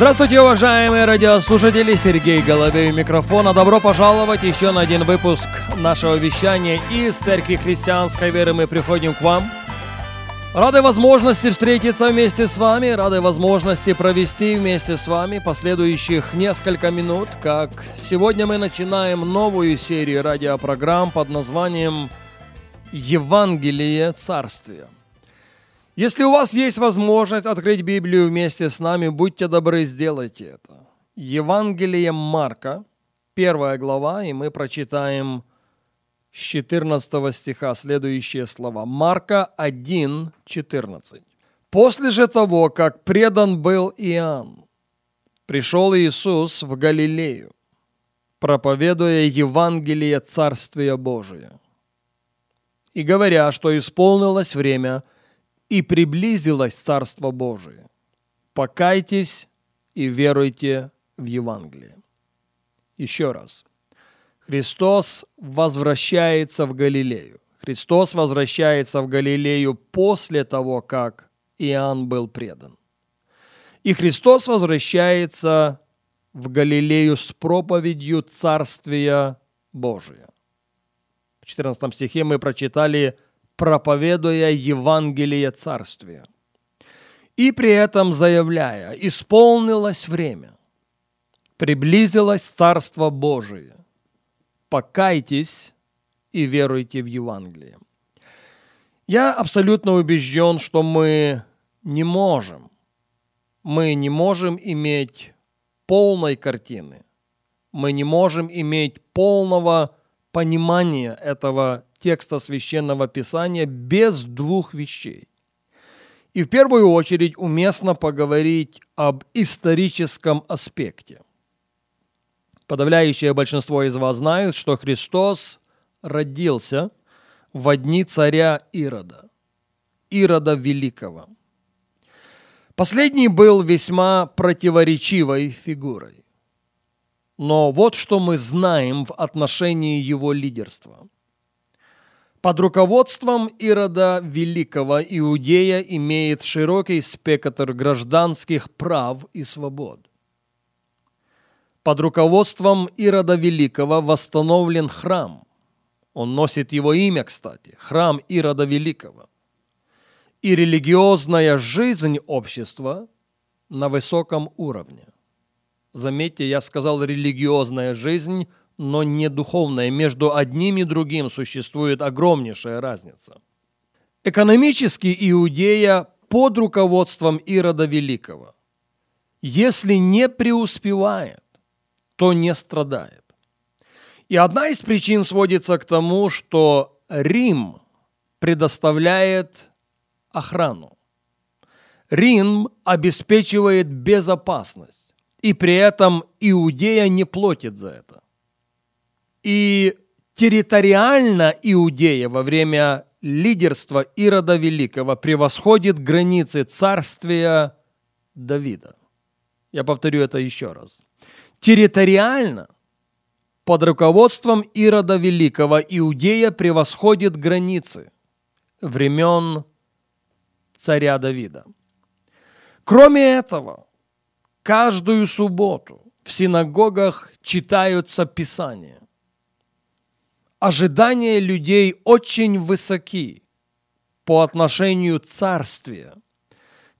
Здравствуйте, уважаемые радиослушатели! Сергей Головей у микрофона. Добро пожаловать еще на один выпуск нашего вещания из Церкви Христианской Веры. Мы приходим к вам. Рады возможности встретиться вместе с вами, рады возможности провести вместе с вами последующих несколько минут, как сегодня мы начинаем новую серию радиопрограмм под названием «Евангелие Царствия». Если у вас есть возможность открыть Библию вместе с нами, будьте добры, сделайте это. Евангелие Марка, первая глава, и мы прочитаем с 14 стиха следующие слова. Марка 1, 14. «После же того, как предан был Иоанн, пришел Иисус в Галилею, проповедуя Евангелие Царствия Божия, и говоря, что исполнилось время – и приблизилось Царство Божие. Покайтесь и веруйте в Евангелие. Еще раз. Христос возвращается в Галилею. Христос возвращается в Галилею после того, как Иоанн был предан. И Христос возвращается в Галилею с проповедью Царствия Божия. В 14 стихе мы прочитали – проповедуя Евангелие Царствия. И при этом заявляя, исполнилось время, приблизилось Царство Божие, покайтесь и веруйте в Евангелие. Я абсолютно убежден, что мы не можем, мы не можем иметь полной картины, мы не можем иметь полного понимания этого текста священного писания без двух вещей. И в первую очередь уместно поговорить об историческом аспекте. Подавляющее большинство из вас знают, что Христос родился в дни царя Ирода, Ирода Великого. Последний был весьма противоречивой фигурой. Но вот что мы знаем в отношении его лидерства – под руководством Ирода Великого Иудея имеет широкий спектр гражданских прав и свобод. Под руководством Ирода Великого восстановлен храм. Он носит его имя, кстати, храм Ирода Великого. И религиозная жизнь общества на высоком уровне. Заметьте, я сказал религиозная жизнь – но не духовное. Между одним и другим существует огромнейшая разница. Экономически Иудея под руководством Ирода Великого, если не преуспевает, то не страдает. И одна из причин сводится к тому, что Рим предоставляет охрану. Рим обеспечивает безопасность, и при этом Иудея не платит за это. И территориально Иудея во время лидерства Ирода Великого превосходит границы царствия Давида. Я повторю это еще раз. Территориально под руководством Ирода Великого Иудея превосходит границы времен царя Давида. Кроме этого, каждую субботу в синагогах читаются Писания ожидания людей очень высоки по отношению царствия,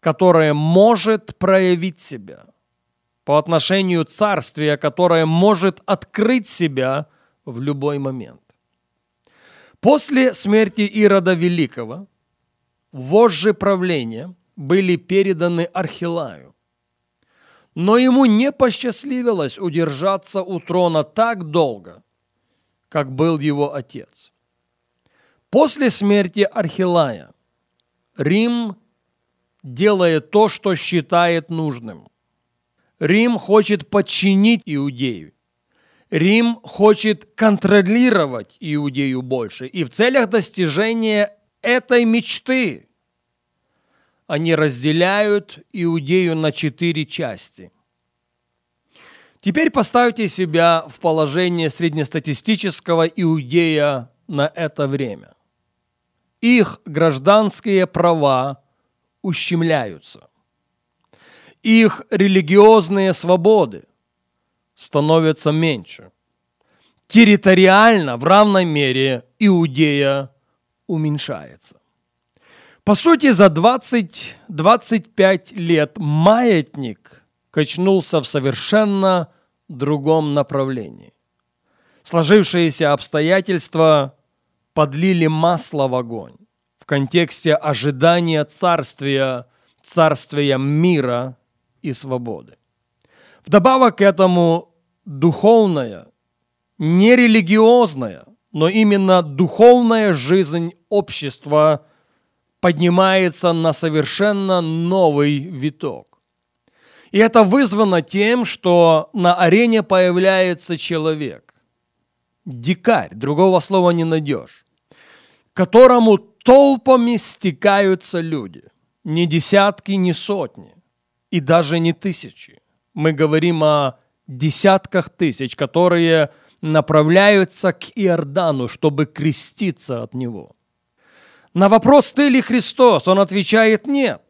которое может проявить себя, по отношению царствия, которое может открыть себя в любой момент. После смерти Ирода Великого вожжи правления были переданы Архилаю, но ему не посчастливилось удержаться у трона так долго – как был его отец. После смерти Архилая Рим делает то, что считает нужным. Рим хочет подчинить Иудею. Рим хочет контролировать Иудею больше. И в целях достижения этой мечты они разделяют Иудею на четыре части. Теперь поставьте себя в положение среднестатистического иудея на это время. Их гражданские права ущемляются. Их религиозные свободы становятся меньше. Территориально в равной мере Иудея уменьшается. По сути, за 20-25 лет маятник качнулся в совершенно другом направлении. Сложившиеся обстоятельства подлили масло в огонь в контексте ожидания царствия, царствия мира и свободы. Вдобавок к этому духовная, не религиозная, но именно духовная жизнь общества поднимается на совершенно новый виток. И это вызвано тем, что на арене появляется человек, дикарь, другого слова не найдешь, которому толпами стекаются люди, не десятки, не сотни, и даже не тысячи. Мы говорим о десятках тысяч, которые направляются к Иордану, чтобы креститься от него. На вопрос «Ты ли Христос?» он отвечает «Нет».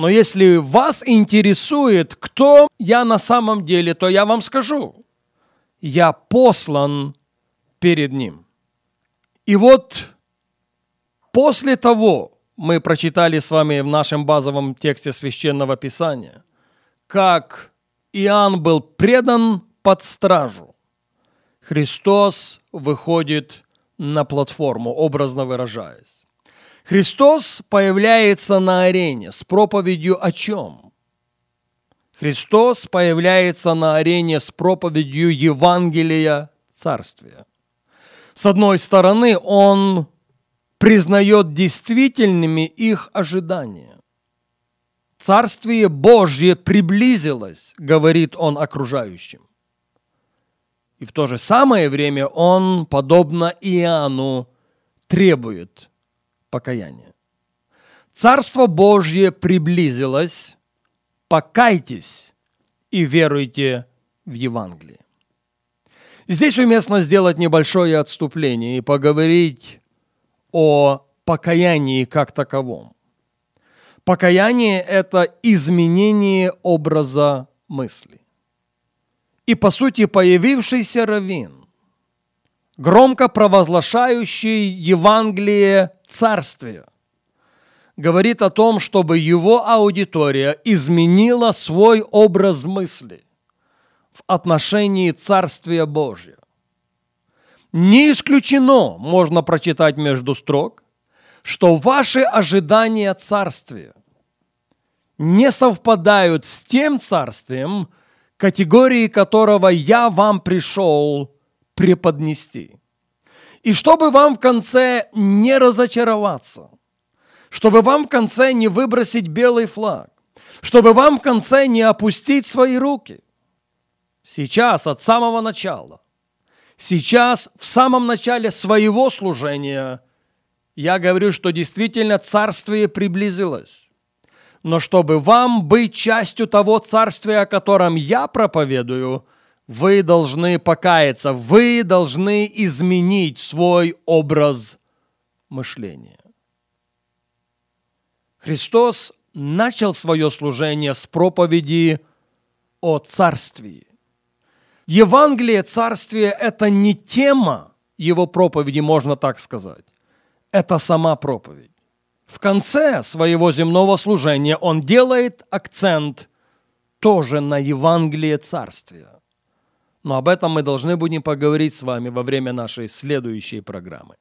Но если вас интересует, кто я на самом деле, то я вам скажу. Я послан перед Ним. И вот после того, мы прочитали с вами в нашем базовом тексте священного писания, как Иоанн был предан под стражу. Христос выходит на платформу, образно выражаясь. Христос появляется на арене с проповедью о чем? Христос появляется на арене с проповедью Евангелия Царствия. С одной стороны, Он признает действительными их ожидания. Царствие Божье приблизилось, говорит он окружающим. И в то же самое время он, подобно Иоанну, требует покаяния. Царство Божье приблизилось, покайтесь и веруйте в Евангелие. Здесь уместно сделать небольшое отступление и поговорить о покаянии как таковом. Покаяние – это изменение образа мысли и, по сути, появившийся раввин, громко провозглашающий Евангелие Царствия, говорит о том, чтобы его аудитория изменила свой образ мысли в отношении Царствия Божьего. Не исключено, можно прочитать между строк, что ваши ожидания Царствия не совпадают с тем Царствием, категории которого я вам пришел преподнести. И чтобы вам в конце не разочароваться, чтобы вам в конце не выбросить белый флаг, чтобы вам в конце не опустить свои руки. Сейчас, от самого начала, сейчас, в самом начале своего служения, я говорю, что действительно царствие приблизилось но чтобы вам быть частью того царствия, о котором я проповедую, вы должны покаяться, вы должны изменить свой образ мышления. Христос начал свое служение с проповеди о царствии. Евангелие царствия – это не тема его проповеди, можно так сказать. Это сама проповедь в конце своего земного служения он делает акцент тоже на Евангелие Царствия. Но об этом мы должны будем поговорить с вами во время нашей следующей программы.